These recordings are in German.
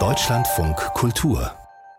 Deutschlandfunk Kultur.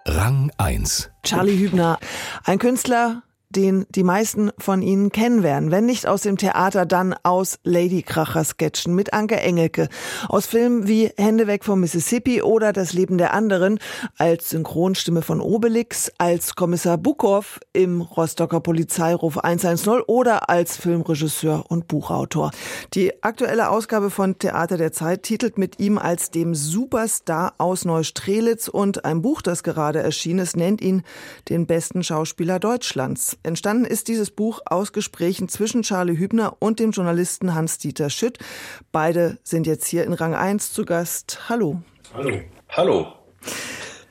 Rang 1 Charlie Hübner, ein Künstler, den die meisten von Ihnen kennen werden. Wenn nicht aus dem Theater, dann aus Ladykracher-Sketchen mit Anke Engelke. Aus Filmen wie Hände weg vom Mississippi oder Das Leben der anderen. Als Synchronstimme von Obelix, als Kommissar Bukow im Rostocker Polizeiruf 110 oder als Filmregisseur und Buchautor. Die aktuelle Ausgabe von Theater der Zeit titelt mit ihm als dem Superstar aus Neustrelitz und ein Buch, das gerade erschienen ist, nennt ihn den besten Schauspieler Deutschlands. Entstanden ist dieses Buch aus Gesprächen zwischen Charlie Hübner und dem Journalisten Hans-Dieter Schütt. Beide sind jetzt hier in Rang 1 zu Gast. Hallo. Hallo. Hallo.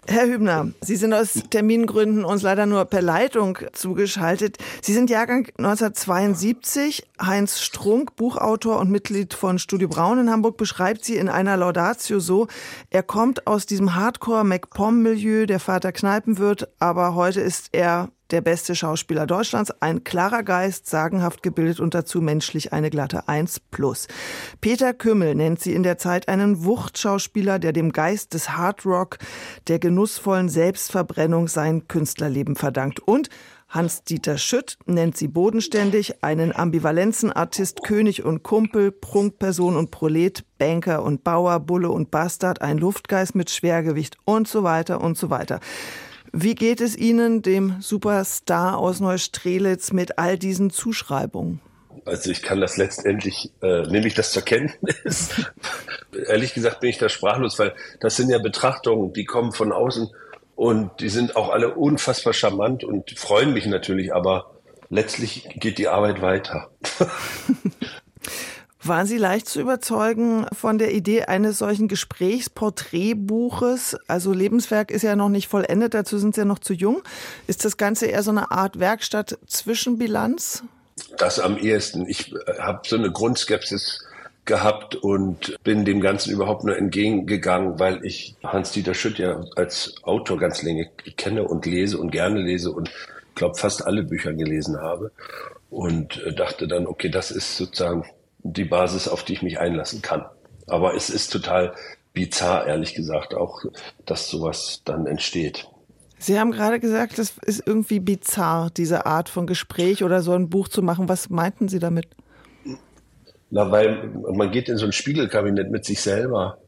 Herr Hübner, Sie sind aus Termingründen uns leider nur per Leitung zugeschaltet. Sie sind Jahrgang 1972. Heinz Strunk, Buchautor und Mitglied von Studio Braun in Hamburg, beschreibt Sie in einer Laudatio so, er kommt aus diesem Hardcore-MacPom-Milieu, der Vater Kneipenwirt, aber heute ist er der beste Schauspieler Deutschlands, ein klarer Geist, sagenhaft gebildet und dazu menschlich eine glatte Eins plus. Peter Kümmel nennt sie in der Zeit einen Wuchtschauspieler, der dem Geist des Hard Rock, der genussvollen Selbstverbrennung sein Künstlerleben verdankt. Und Hans-Dieter Schütt nennt sie bodenständig, einen Ambivalenzenartist, König und Kumpel, Prunkperson und Prolet, Banker und Bauer, Bulle und Bastard, ein Luftgeist mit Schwergewicht und so weiter und so weiter. Wie geht es Ihnen, dem Superstar aus Neustrelitz, mit all diesen Zuschreibungen? Also ich kann das letztendlich, äh, nehme ich das zur Kenntnis. Ehrlich gesagt bin ich da sprachlos, weil das sind ja Betrachtungen, die kommen von außen und die sind auch alle unfassbar charmant und freuen mich natürlich, aber letztlich geht die Arbeit weiter. Waren Sie leicht zu überzeugen von der Idee eines solchen Gesprächsporträtbuches? Also Lebenswerk ist ja noch nicht vollendet, dazu sind Sie ja noch zu jung. Ist das Ganze eher so eine Art Werkstatt Zwischenbilanz? Das am ehesten. Ich habe so eine Grundskepsis gehabt und bin dem Ganzen überhaupt nur entgegengegangen, weil ich Hans-Dieter Schütt ja als Autor ganz lange kenne und lese und gerne lese und glaube fast alle Bücher gelesen habe und äh, dachte dann, okay, das ist sozusagen die Basis, auf die ich mich einlassen kann. Aber es ist total bizarr, ehrlich gesagt, auch, dass sowas dann entsteht. Sie haben gerade gesagt, das ist irgendwie bizarr, diese Art von Gespräch oder so ein Buch zu machen. Was meinten Sie damit? Na, weil man geht in so ein Spiegelkabinett mit sich selber.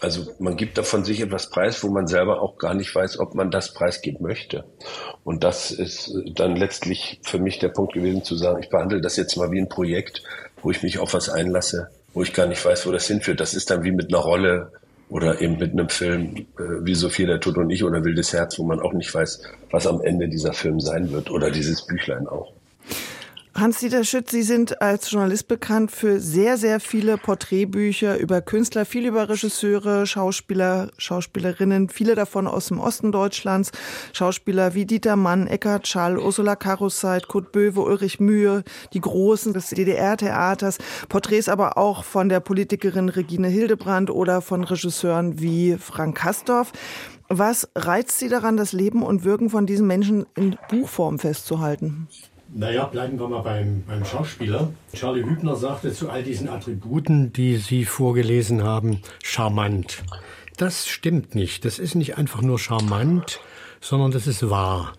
Also man gibt davon sich etwas preis, wo man selber auch gar nicht weiß, ob man das preisgeben möchte. Und das ist dann letztlich für mich der Punkt gewesen zu sagen, ich behandle das jetzt mal wie ein Projekt, wo ich mich auf was einlasse, wo ich gar nicht weiß, wo das hinführt. Das ist dann wie mit einer Rolle oder eben mit einem Film äh, wie Sophia der Tod und ich oder Wildes Herz, wo man auch nicht weiß, was am Ende dieser Film sein wird oder dieses Büchlein auch. Hans-Dieter Schütz, Sie sind als Journalist bekannt für sehr, sehr viele Porträtbücher über Künstler, viel über Regisseure, Schauspieler, Schauspielerinnen, viele davon aus dem Osten Deutschlands. Schauspieler wie Dieter Mann, Eckhard Schall, Ursula Karuseit, Kurt Böwe, Ulrich Mühe, die Großen des DDR-Theaters. Porträts aber auch von der Politikerin Regine Hildebrand oder von Regisseuren wie Frank Kastorf. Was reizt Sie daran, das Leben und Wirken von diesen Menschen in Buchform festzuhalten? Naja, bleiben wir mal beim, beim Schauspieler. Charlie Hübner sagte zu all diesen Attributen, die Sie vorgelesen haben, charmant. Das stimmt nicht. Das ist nicht einfach nur charmant, sondern das ist wahr.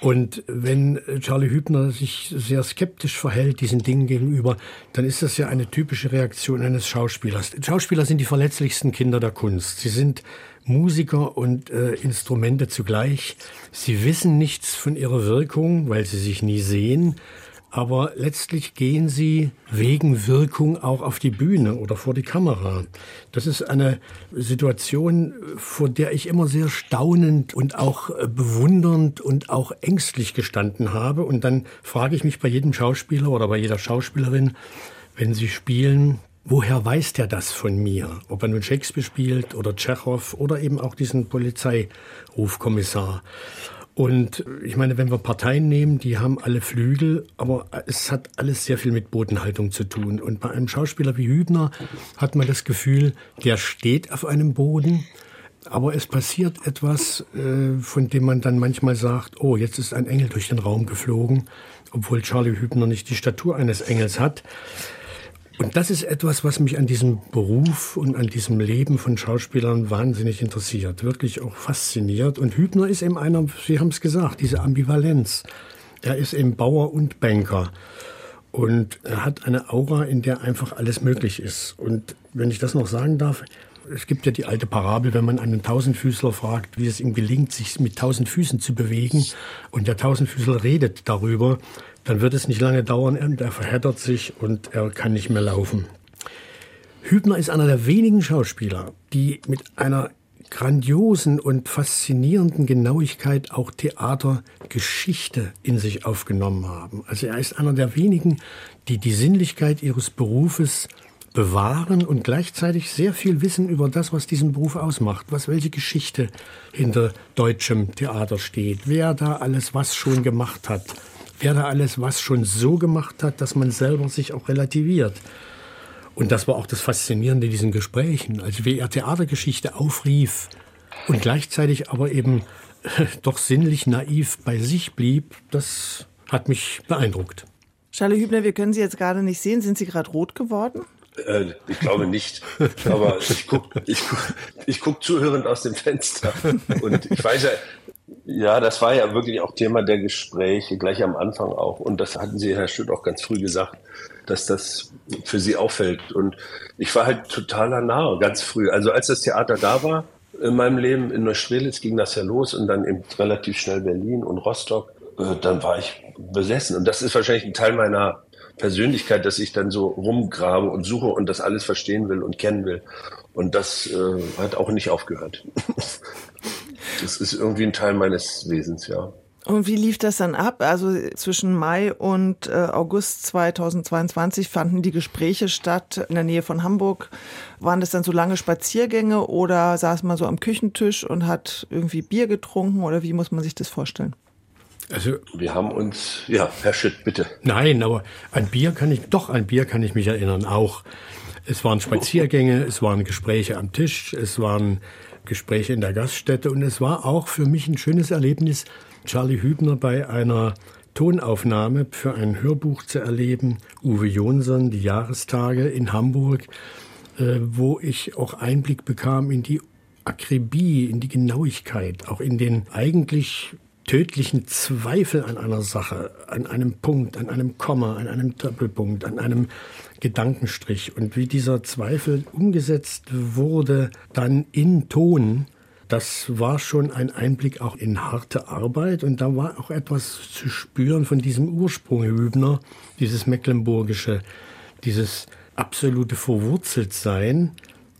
Und wenn Charlie Hübner sich sehr skeptisch verhält diesen Dingen gegenüber, dann ist das ja eine typische Reaktion eines Schauspielers. Schauspieler sind die verletzlichsten Kinder der Kunst. Sie sind Musiker und äh, Instrumente zugleich. Sie wissen nichts von ihrer Wirkung, weil sie sich nie sehen. Aber letztlich gehen sie wegen Wirkung auch auf die Bühne oder vor die Kamera. Das ist eine Situation, vor der ich immer sehr staunend und auch äh, bewundernd und auch ängstlich gestanden habe. Und dann frage ich mich bei jedem Schauspieler oder bei jeder Schauspielerin, wenn sie spielen, woher weiß der das von mir? Ob er nun Shakespeare spielt oder Tschechow oder eben auch diesen Polizeirufkommissar. Und ich meine, wenn wir Parteien nehmen, die haben alle Flügel, aber es hat alles sehr viel mit Bodenhaltung zu tun. Und bei einem Schauspieler wie Hübner hat man das Gefühl, der steht auf einem Boden, aber es passiert etwas, äh, von dem man dann manchmal sagt, oh, jetzt ist ein Engel durch den Raum geflogen, obwohl Charlie Hübner nicht die Statur eines Engels hat. Und das ist etwas, was mich an diesem Beruf und an diesem Leben von Schauspielern wahnsinnig interessiert, wirklich auch fasziniert. Und Hübner ist eben einer, Sie haben es gesagt, diese Ambivalenz. Er ist eben Bauer und Banker. Und er hat eine Aura, in der einfach alles möglich ist. Und wenn ich das noch sagen darf, es gibt ja die alte Parabel, wenn man einen Tausendfüßler fragt, wie es ihm gelingt, sich mit tausend Füßen zu bewegen, und der Tausendfüßler redet darüber, dann wird es nicht lange dauern und er verheddert sich und er kann nicht mehr laufen. Hübner ist einer der wenigen Schauspieler, die mit einer grandiosen und faszinierenden Genauigkeit auch Theatergeschichte in sich aufgenommen haben. Also er ist einer der wenigen, die die Sinnlichkeit ihres Berufes bewahren und gleichzeitig sehr viel wissen über das, was diesen Beruf ausmacht, was welche Geschichte hinter deutschem Theater steht, wer da alles was schon gemacht hat, wer da alles was schon so gemacht hat, dass man selber sich auch relativiert. Und das war auch das Faszinierende in diesen Gesprächen, also wie er Theatergeschichte aufrief und gleichzeitig aber eben doch sinnlich naiv bei sich blieb, das hat mich beeindruckt. Charlie Hübner, wir können Sie jetzt gerade nicht sehen. Sind Sie gerade rot geworden? Äh, ich glaube nicht. Aber ich gucke ich guck, ich guck zuhörend aus dem Fenster. Und ich weiß ja, ja, das war ja wirklich auch Thema der Gespräche, gleich am Anfang auch. Und das hatten Sie, Herr Stütt, auch ganz früh gesagt, dass das für Sie auffällt. Und ich war halt totaler Nahe, ganz früh. Also als das Theater da war, in meinem Leben in Neustrelitz ging das ja los und dann eben relativ schnell Berlin und Rostock, äh, dann war ich besessen. Und das ist wahrscheinlich ein Teil meiner Persönlichkeit, dass ich dann so rumgrabe und suche und das alles verstehen will und kennen will. Und das äh, hat auch nicht aufgehört. das ist irgendwie ein Teil meines Wesens, ja. Und wie lief das dann ab? Also zwischen Mai und äh, August 2022 fanden die Gespräche statt in der Nähe von Hamburg. Waren das dann so lange Spaziergänge oder saß man so am Küchentisch und hat irgendwie Bier getrunken oder wie muss man sich das vorstellen? Also wir haben uns, ja, Herr Schütt, bitte. Nein, aber an Bier kann ich, doch an Bier kann ich mich erinnern, auch. Es waren Spaziergänge, es waren Gespräche am Tisch, es waren Gespräche in der Gaststätte und es war auch für mich ein schönes Erlebnis, Charlie Hübner bei einer Tonaufnahme für ein Hörbuch zu erleben, Uwe Jonsson, die Jahrestage in Hamburg, äh, wo ich auch Einblick bekam in die Akribie, in die Genauigkeit, auch in den eigentlich tödlichen Zweifel an einer Sache, an einem Punkt, an einem Komma, an einem Doppelpunkt, an einem Gedankenstrich. Und wie dieser Zweifel umgesetzt wurde dann in Ton, das war schon ein Einblick auch in harte Arbeit. Und da war auch etwas zu spüren von diesem Ursprung Hübner, dieses mecklenburgische, dieses absolute Verwurzeltsein,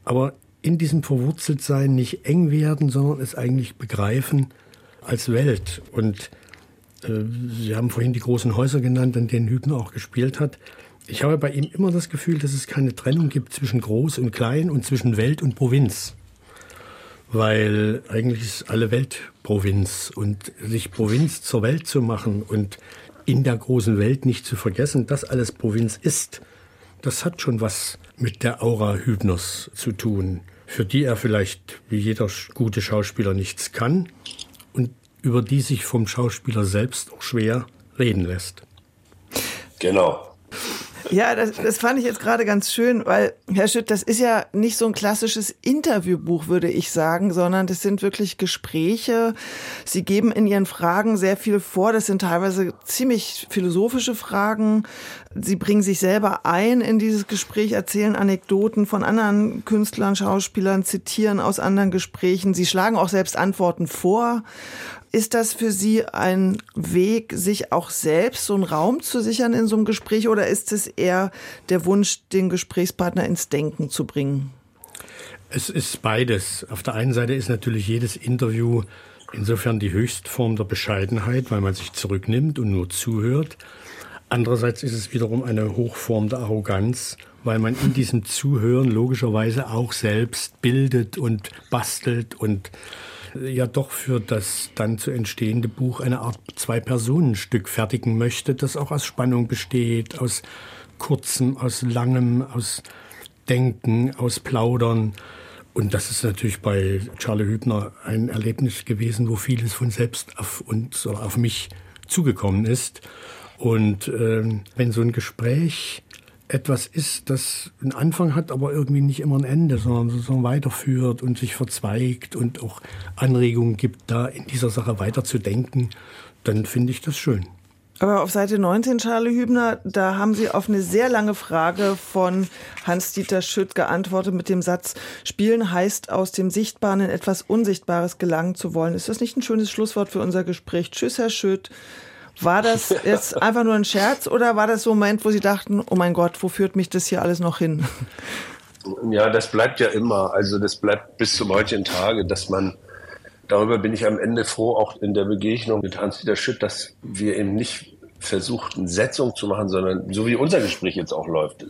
aber in diesem Verwurzeltsein nicht eng werden, sondern es eigentlich begreifen, als Welt. Und äh, Sie haben vorhin die großen Häuser genannt, an denen Hübner auch gespielt hat. Ich habe bei ihm immer das Gefühl, dass es keine Trennung gibt zwischen groß und klein und zwischen Welt und Provinz. Weil eigentlich ist alle Welt Provinz und sich Provinz zur Welt zu machen und in der großen Welt nicht zu vergessen, dass alles Provinz ist, das hat schon was mit der Aura Hübners zu tun, für die er vielleicht wie jeder gute Schauspieler nichts kann, und über die sich vom Schauspieler selbst auch schwer reden lässt. Genau. Ja, das, das fand ich jetzt gerade ganz schön, weil, Herr Schütt, das ist ja nicht so ein klassisches Interviewbuch, würde ich sagen, sondern das sind wirklich Gespräche. Sie geben in Ihren Fragen sehr viel vor. Das sind teilweise ziemlich philosophische Fragen. Sie bringen sich selber ein in dieses Gespräch, erzählen Anekdoten von anderen Künstlern, Schauspielern, zitieren aus anderen Gesprächen. Sie schlagen auch selbst Antworten vor. Ist das für Sie ein Weg, sich auch selbst so einen Raum zu sichern in so einem Gespräch oder ist es eher der Wunsch, den Gesprächspartner ins Denken zu bringen? Es ist beides. Auf der einen Seite ist natürlich jedes Interview insofern die Höchstform der Bescheidenheit, weil man sich zurücknimmt und nur zuhört. Andererseits ist es wiederum eine Hochform der Arroganz, weil man in diesem Zuhören logischerweise auch selbst bildet und bastelt und ja doch für das dann zu entstehende Buch eine Art Zwei-Personen-Stück fertigen möchte, das auch aus Spannung besteht, aus kurzem, aus langem, aus Denken, aus Plaudern. Und das ist natürlich bei Charlie Hübner ein Erlebnis gewesen, wo vieles von selbst auf uns oder auf mich zugekommen ist. Und äh, wenn so ein Gespräch etwas ist, das einen Anfang hat, aber irgendwie nicht immer ein Ende, sondern so weiterführt und sich verzweigt und auch Anregungen gibt, da in dieser Sache weiterzudenken, dann finde ich das schön. Aber auf Seite 19, Charlie Hübner, da haben Sie auf eine sehr lange Frage von Hans-Dieter Schütt geantwortet mit dem Satz, Spielen heißt, aus dem Sichtbaren in etwas Unsichtbares gelangen zu wollen. Ist das nicht ein schönes Schlusswort für unser Gespräch? Tschüss, Herr Schütt. War das jetzt einfach nur ein Scherz oder war das so ein Moment, wo Sie dachten, oh mein Gott, wo führt mich das hier alles noch hin? Ja, das bleibt ja immer. Also das bleibt bis zum heutigen Tage, dass man, darüber bin ich am Ende froh, auch in der Begegnung mit Hans-Dieter Schütt, dass wir eben nicht versuchten, Setzung zu machen, sondern so wie unser Gespräch jetzt auch läuft.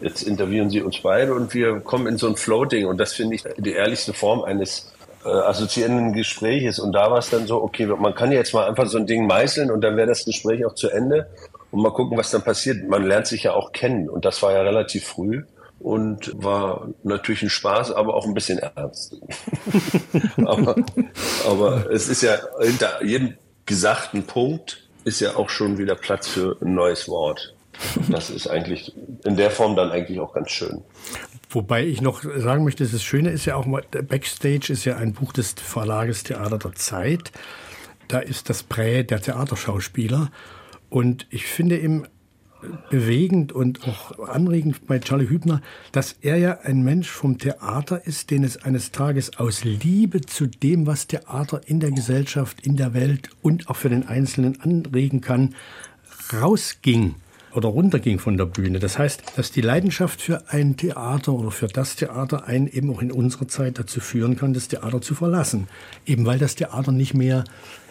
Jetzt interviewen Sie uns beide und wir kommen in so ein Floating und das finde ich die ehrlichste Form eines äh, assoziierenden Gespräches. Und da war es dann so, okay, man kann jetzt mal einfach so ein Ding meißeln und dann wäre das Gespräch auch zu Ende und mal gucken, was dann passiert. Man lernt sich ja auch kennen und das war ja relativ früh und war natürlich ein Spaß, aber auch ein bisschen ernst. aber, aber es ist ja hinter jedem gesagten Punkt ist ja auch schon wieder Platz für ein neues Wort. Das ist eigentlich in der Form dann eigentlich auch ganz schön. Wobei ich noch sagen möchte, das Schöne ist ja auch mal, Backstage ist ja ein Buch des Verlages Theater der Zeit. Da ist das Prä der Theaterschauspieler. Und ich finde eben bewegend und auch anregend bei Charlie Hübner, dass er ja ein Mensch vom Theater ist, den es eines Tages aus Liebe zu dem, was Theater in der Gesellschaft, in der Welt und auch für den Einzelnen anregen kann, rausging oder runterging von der Bühne. Das heißt, dass die Leidenschaft für ein Theater oder für das Theater einen eben auch in unserer Zeit dazu führen kann, das Theater zu verlassen. Eben weil das Theater nicht mehr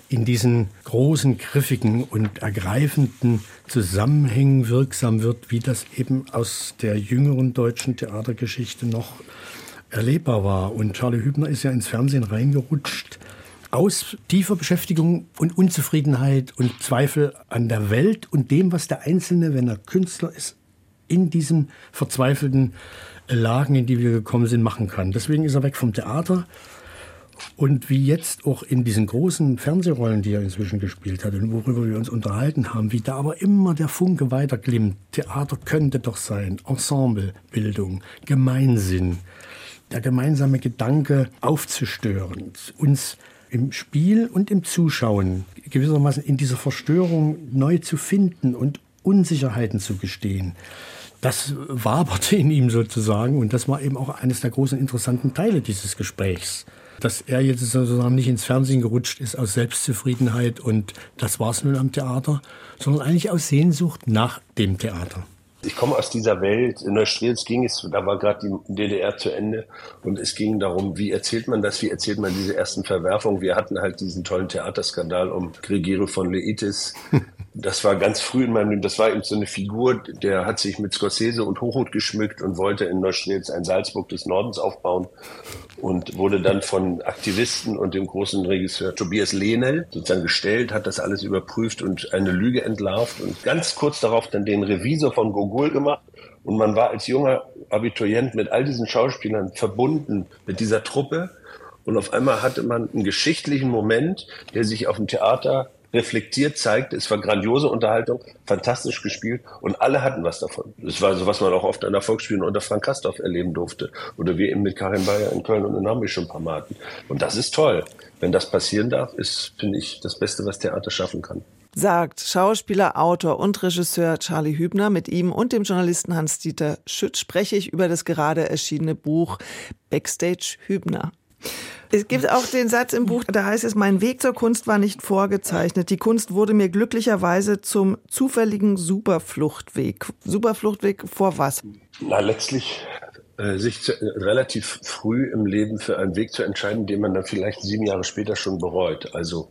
in diesen großen, griffigen und ergreifenden Zusammenhängen wirksam wird, wie das eben aus der jüngeren deutschen Theatergeschichte noch erlebbar war. Und Charlie Hübner ist ja ins Fernsehen reingerutscht aus tiefer Beschäftigung und Unzufriedenheit und Zweifel an der Welt und dem, was der Einzelne, wenn er Künstler ist, in diesen verzweifelten Lagen, in die wir gekommen sind, machen kann. Deswegen ist er weg vom Theater. Und wie jetzt auch in diesen großen Fernsehrollen, die er inzwischen gespielt hat und worüber wir uns unterhalten haben, wie da aber immer der Funke weiterglimmt. Theater könnte doch sein, Ensemblebildung, Gemeinsinn, der gemeinsame Gedanke aufzustören, uns im Spiel und im Zuschauen gewissermaßen in dieser Verstörung neu zu finden und Unsicherheiten zu gestehen. Das waberte in ihm sozusagen und das war eben auch eines der großen interessanten Teile dieses Gesprächs. Dass er jetzt sozusagen nicht ins Fernsehen gerutscht ist aus Selbstzufriedenheit und das war's nun am Theater, sondern eigentlich aus Sehnsucht nach dem Theater. Ich komme aus dieser Welt. In Neustrelitz ging es, da war gerade die DDR zu Ende und es ging darum, wie erzählt man das, wie erzählt man diese ersten Verwerfungen. Wir hatten halt diesen tollen Theaterskandal um Gregero von Leitis. Das war ganz früh in meinem Leben, das war eben so eine Figur, der hat sich mit Scorsese und Hochhut geschmückt und wollte in Neustrelitz ein Salzburg des Nordens aufbauen und wurde dann von Aktivisten und dem großen Regisseur Tobias Lehnel sozusagen gestellt, hat das alles überprüft und eine Lüge entlarvt und ganz kurz darauf dann den Revisor von Gogol gemacht. Und man war als junger Abiturient mit all diesen Schauspielern verbunden mit dieser Truppe. Und auf einmal hatte man einen geschichtlichen Moment, der sich auf dem Theater reflektiert zeigte. Es war grandiose Unterhaltung, fantastisch gespielt und alle hatten was davon. Das war so, was man auch oft an der Volksspielen unter Frank Kastorf erleben durfte. Oder wir eben mit Karin Bayer in Köln und in Hamburg schon ein paar Mal hatten. Und das ist toll. Wenn das passieren darf, ist, finde ich, das Beste, was Theater schaffen kann. Sagt Schauspieler, Autor und Regisseur Charlie Hübner. Mit ihm und dem Journalisten Hans-Dieter Schütt spreche ich über das gerade erschienene Buch Backstage Hübner. Es gibt auch den Satz im Buch, da heißt es, mein Weg zur Kunst war nicht vorgezeichnet. Die Kunst wurde mir glücklicherweise zum zufälligen Superfluchtweg. Superfluchtweg vor was? Na, letztlich äh, sich zu, äh, relativ früh im Leben für einen Weg zu entscheiden, den man dann vielleicht sieben Jahre später schon bereut. Also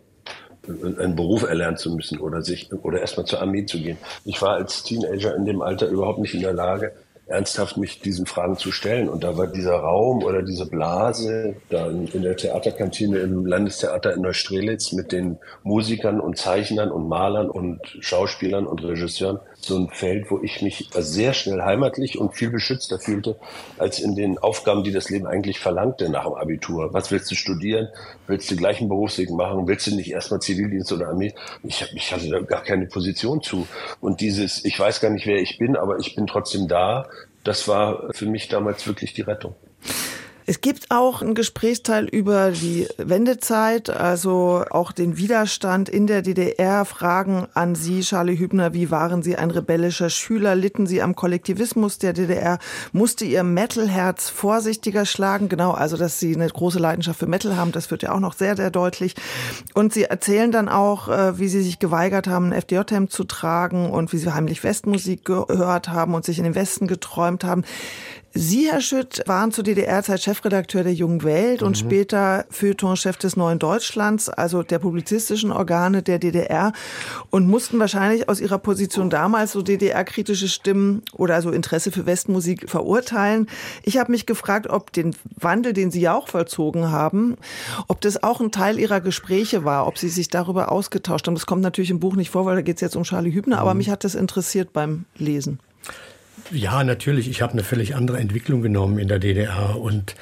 äh, einen Beruf erlernen zu müssen oder sich oder erstmal zur Armee zu gehen. Ich war als Teenager in dem Alter überhaupt nicht in der Lage, ernsthaft mich diesen Fragen zu stellen. Und da war dieser Raum oder diese Blase da in der Theaterkantine im Landestheater in Neustrelitz mit den Musikern und Zeichnern und Malern und Schauspielern und Regisseuren so ein Feld, wo ich mich sehr schnell heimatlich und viel beschützter fühlte, als in den Aufgaben, die das Leben eigentlich verlangte nach dem Abitur. Was willst du studieren? Willst du den gleichen Berufsweg machen? Willst du nicht erstmal Zivildienst oder Armee? Ich, ich hatte da gar keine Position zu. Und dieses, ich weiß gar nicht, wer ich bin, aber ich bin trotzdem da, das war für mich damals wirklich die Rettung. Es gibt auch einen Gesprächsteil über die Wendezeit, also auch den Widerstand in der DDR. Fragen an Sie, Charlie Hübner, wie waren Sie ein rebellischer Schüler? Litten Sie am Kollektivismus der DDR? Musste Ihr Metalherz vorsichtiger schlagen? Genau, also dass Sie eine große Leidenschaft für Metal haben, das wird ja auch noch sehr, sehr deutlich. Und Sie erzählen dann auch, äh, wie Sie sich geweigert haben, ein FDJ-Hemd zu tragen und wie Sie heimlich Westmusik gehört haben und sich in den Westen geträumt haben. Sie, Herr Schütt, waren zur DDR-Zeit Chefredakteur der Jungen Welt mhm. und später Feuilleton-Chef des Neuen Deutschlands, also der publizistischen Organe der DDR und mussten wahrscheinlich aus Ihrer Position damals so DDR-kritische Stimmen oder so Interesse für Westmusik verurteilen. Ich habe mich gefragt, ob den Wandel, den Sie ja auch vollzogen haben, ob das auch ein Teil Ihrer Gespräche war, ob Sie sich darüber ausgetauscht haben. Das kommt natürlich im Buch nicht vor, weil da geht es jetzt um Charlie Hübner, mhm. aber mich hat das interessiert beim Lesen. Ja, natürlich. Ich habe eine völlig andere Entwicklung genommen in der DDR. Und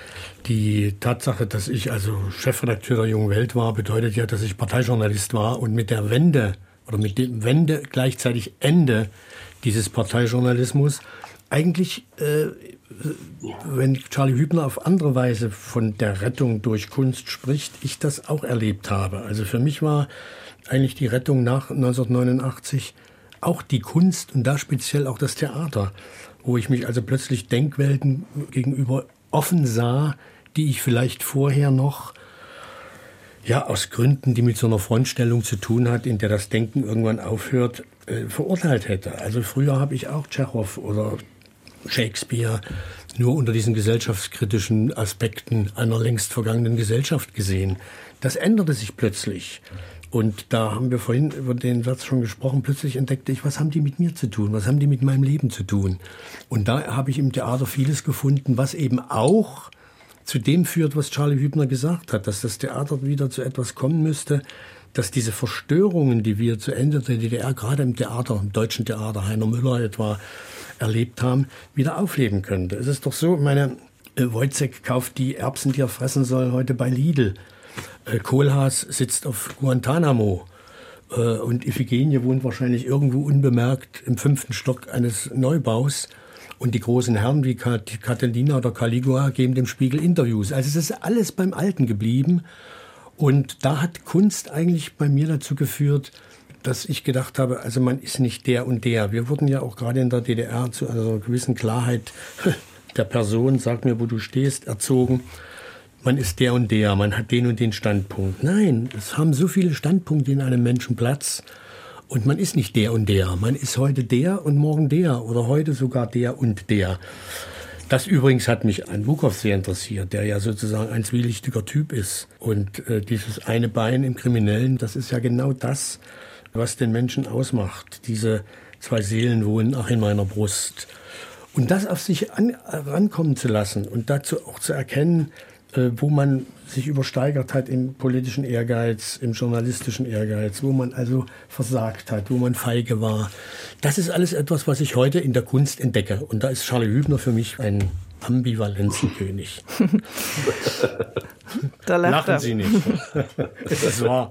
die Tatsache, dass ich also Chefredakteur der Jungen Welt war, bedeutet ja, dass ich Parteijournalist war. Und mit der Wende oder mit dem Wende gleichzeitig Ende dieses Parteijournalismus eigentlich, äh, wenn Charlie Hübner auf andere Weise von der Rettung durch Kunst spricht, ich das auch erlebt habe. Also für mich war eigentlich die Rettung nach 1989 auch die Kunst und da speziell auch das Theater, wo ich mich also plötzlich Denkwelten gegenüber offen sah, die ich vielleicht vorher noch ja, aus Gründen, die mit so einer Frontstellung zu tun hat, in der das Denken irgendwann aufhört, äh, verurteilt hätte. Also früher habe ich auch Tschechow oder Shakespeare nur unter diesen gesellschaftskritischen Aspekten einer längst vergangenen Gesellschaft gesehen. Das änderte sich plötzlich. Und da haben wir vorhin über den Satz schon gesprochen. Plötzlich entdeckte ich, was haben die mit mir zu tun? Was haben die mit meinem Leben zu tun? Und da habe ich im Theater vieles gefunden, was eben auch zu dem führt, was Charlie Hübner gesagt hat, dass das Theater wieder zu etwas kommen müsste, dass diese Verstörungen, die wir zu Ende der DDR, gerade im Theater, im deutschen Theater, Heiner Müller etwa, erlebt haben, wieder aufleben könnte. Es ist doch so, meine, äh, Wojciech kauft die Erbsen, die er fressen soll, heute bei Lidl. Äh, Kohlhaas sitzt auf Guantanamo äh, und Iphigenie wohnt wahrscheinlich irgendwo unbemerkt im fünften Stock eines Neubaus. Und die großen Herren wie Catalina oder Caligula geben dem Spiegel Interviews. Also es ist alles beim Alten geblieben. Und da hat Kunst eigentlich bei mir dazu geführt, dass ich gedacht habe, also man ist nicht der und der. Wir wurden ja auch gerade in der DDR zu einer gewissen Klarheit der Person, sag mir, wo du stehst, erzogen man ist der und der, man hat den und den Standpunkt. Nein, es haben so viele Standpunkte in einem Menschen Platz. Und man ist nicht der und der. Man ist heute der und morgen der oder heute sogar der und der. Das übrigens hat mich an Bukow sehr interessiert, der ja sozusagen ein zwielichtiger Typ ist. Und äh, dieses eine Bein im Kriminellen, das ist ja genau das, was den Menschen ausmacht. Diese zwei Seelen wohnen auch in meiner Brust. Und das auf sich an, rankommen zu lassen und dazu auch zu erkennen, wo man sich übersteigert hat im politischen Ehrgeiz, im journalistischen Ehrgeiz, wo man also versagt hat, wo man feige war. Das ist alles etwas, was ich heute in der Kunst entdecke. Und da ist Charlie Hübner für mich ein Ambivalenzenkönig. da lacht Lachen er. Sie nicht. Es ist wahr.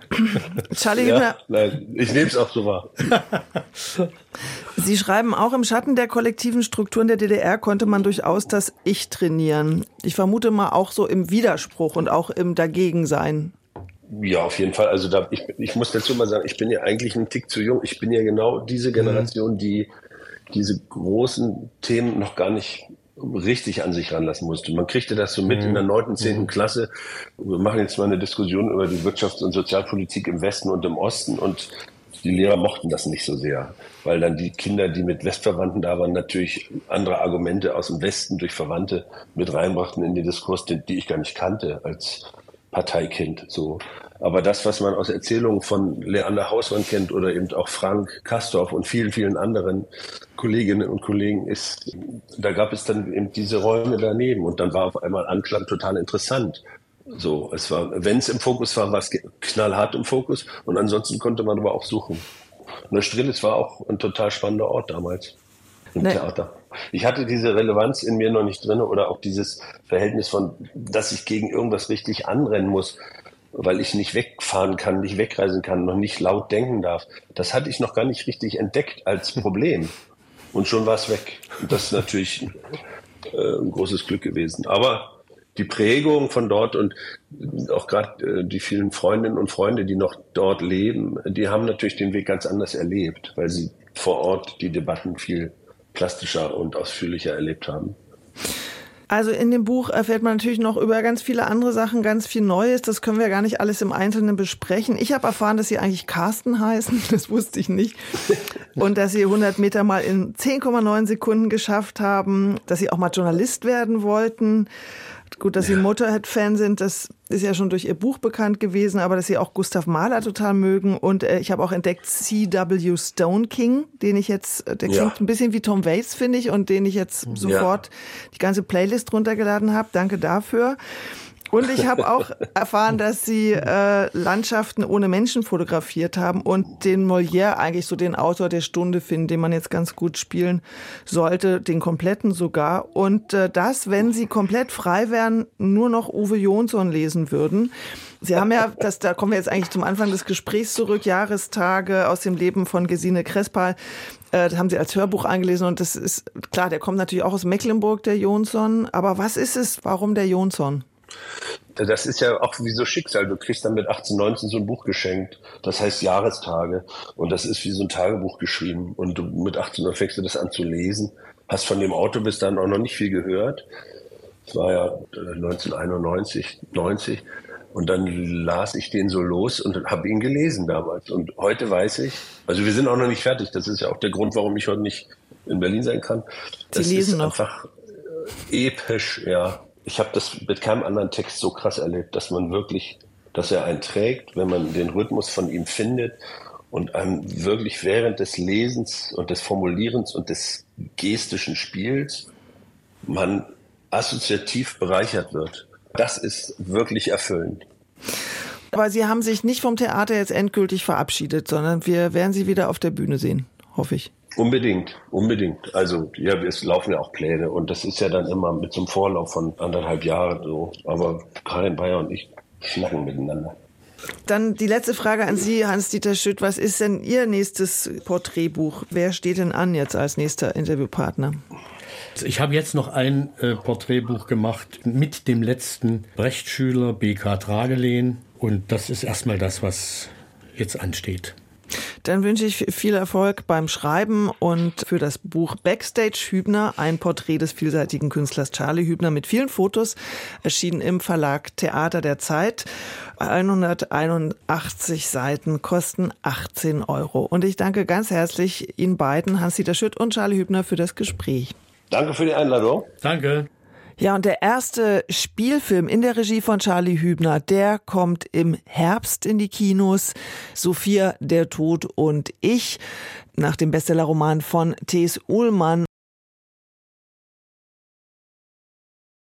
Charlie Ja, nein, ich nehme es auch so wahr. Sie schreiben auch, im Schatten der kollektiven Strukturen der DDR konnte man durchaus das Ich trainieren. Ich vermute mal auch so im Widerspruch und auch im Dagegensein. Ja, auf jeden Fall. Also da, ich, ich muss dazu mal sagen, ich bin ja eigentlich ein Tick zu jung. Ich bin ja genau diese Generation, die diese großen Themen noch gar nicht richtig an sich ranlassen musste. Man kriegte das so mit in der neunten, zehnten Klasse. Wir machen jetzt mal eine Diskussion über die Wirtschafts- und Sozialpolitik im Westen und im Osten und die Lehrer mochten das nicht so sehr, weil dann die Kinder, die mit Westverwandten da waren, natürlich andere Argumente aus dem Westen durch Verwandte mit reinbrachten in den Diskurs, die, die ich gar nicht kannte als Parteikind. So. Aber das, was man aus Erzählungen von Leander Hausmann kennt oder eben auch Frank Kastorf und vielen, vielen anderen Kolleginnen und Kollegen ist, da gab es dann eben diese Räume daneben und dann war auf einmal Anklang total interessant. So, es war, wenn es im Fokus war, war es knallhart im Fokus und ansonsten konnte man aber auch suchen. Neustrelitz war auch ein total spannender Ort damals im nee. Theater. Ich hatte diese Relevanz in mir noch nicht drin oder auch dieses Verhältnis von, dass ich gegen irgendwas richtig anrennen muss, weil ich nicht wegfahren kann, nicht wegreisen kann, noch nicht laut denken darf. Das hatte ich noch gar nicht richtig entdeckt als Problem. Und schon war es weg. Und das ist natürlich äh, ein großes Glück gewesen. Aber die Prägung von dort und auch gerade äh, die vielen Freundinnen und Freunde, die noch dort leben, die haben natürlich den Weg ganz anders erlebt, weil sie vor Ort die Debatten viel plastischer und ausführlicher erlebt haben. Also in dem Buch erfährt man natürlich noch über ganz viele andere Sachen, ganz viel Neues. Das können wir gar nicht alles im Einzelnen besprechen. Ich habe erfahren, dass Sie eigentlich Carsten heißen. Das wusste ich nicht. Und dass Sie 100 Meter mal in 10,9 Sekunden geschafft haben. Dass Sie auch mal Journalist werden wollten. Gut, dass Sie Motorhead-Fan sind, das ist ja schon durch Ihr Buch bekannt gewesen, aber dass Sie auch Gustav Mahler total mögen. Und äh, ich habe auch entdeckt C.W. Stone King, den ich jetzt, äh, der klingt ja. ein bisschen wie Tom Waits, finde ich, und den ich jetzt sofort ja. die ganze Playlist runtergeladen habe. Danke dafür. Und ich habe auch erfahren, dass sie äh, Landschaften ohne Menschen fotografiert haben und den Molière eigentlich so den Autor der Stunde finden, den man jetzt ganz gut spielen sollte, den kompletten sogar. Und äh, das, wenn sie komplett frei wären, nur noch Uwe Jonsson lesen würden. Sie haben ja, das, da kommen wir jetzt eigentlich zum Anfang des Gesprächs zurück, Jahrestage aus dem Leben von Gesine Krespal. Äh, das haben Sie als Hörbuch eingelesen und das ist, klar, der kommt natürlich auch aus Mecklenburg, der Jonsson. Aber was ist es? Warum der Jonsson? Das ist ja auch wie so Schicksal. Du kriegst dann mit 18, 19 so ein Buch geschenkt. Das heißt Jahrestage. Und das ist wie so ein Tagebuch geschrieben. Und du, mit 18 Uhr fängst du das an zu lesen. Hast von dem Auto bis dann auch noch nicht viel gehört. Das war ja 1991, äh, 90. Und dann las ich den so los und habe ihn gelesen damals. Und heute weiß ich, also wir sind auch noch nicht fertig. Das ist ja auch der Grund, warum ich heute nicht in Berlin sein kann. Das Sie lesen ist noch. einfach äh, episch, ja ich habe das mit keinem anderen Text so krass erlebt, dass man wirklich, dass er einen trägt, wenn man den Rhythmus von ihm findet und einem wirklich während des Lesens und des Formulierens und des gestischen Spiels man assoziativ bereichert wird. Das ist wirklich erfüllend. Aber Sie haben sich nicht vom Theater jetzt endgültig verabschiedet, sondern wir werden Sie wieder auf der Bühne sehen, hoffe ich. Unbedingt, unbedingt. Also ja, es laufen ja auch Pläne und das ist ja dann immer mit so einem Vorlauf von anderthalb Jahren so. Aber Karin Bayer und ich schnacken miteinander. Dann die letzte Frage an Sie, Hans-Dieter Schütt. Was ist denn Ihr nächstes Porträtbuch? Wer steht denn an jetzt als nächster Interviewpartner? Ich habe jetzt noch ein äh, Porträtbuch gemacht mit dem letzten Brechtschüler BK Tragelehn. Und das ist erstmal das, was jetzt ansteht. Dann wünsche ich viel Erfolg beim Schreiben und für das Buch Backstage Hübner, ein Porträt des vielseitigen Künstlers Charlie Hübner mit vielen Fotos, erschienen im Verlag Theater der Zeit. 181 Seiten kosten 18 Euro. Und ich danke ganz herzlich Ihnen beiden, Hans-Dieter Schütt und Charlie Hübner, für das Gespräch. Danke für die Einladung. Danke. Ja, und der erste Spielfilm in der Regie von Charlie Hübner, der kommt im Herbst in die Kinos. Sophia, der Tod und ich, nach dem Bestsellerroman von T.S. Uhlmann.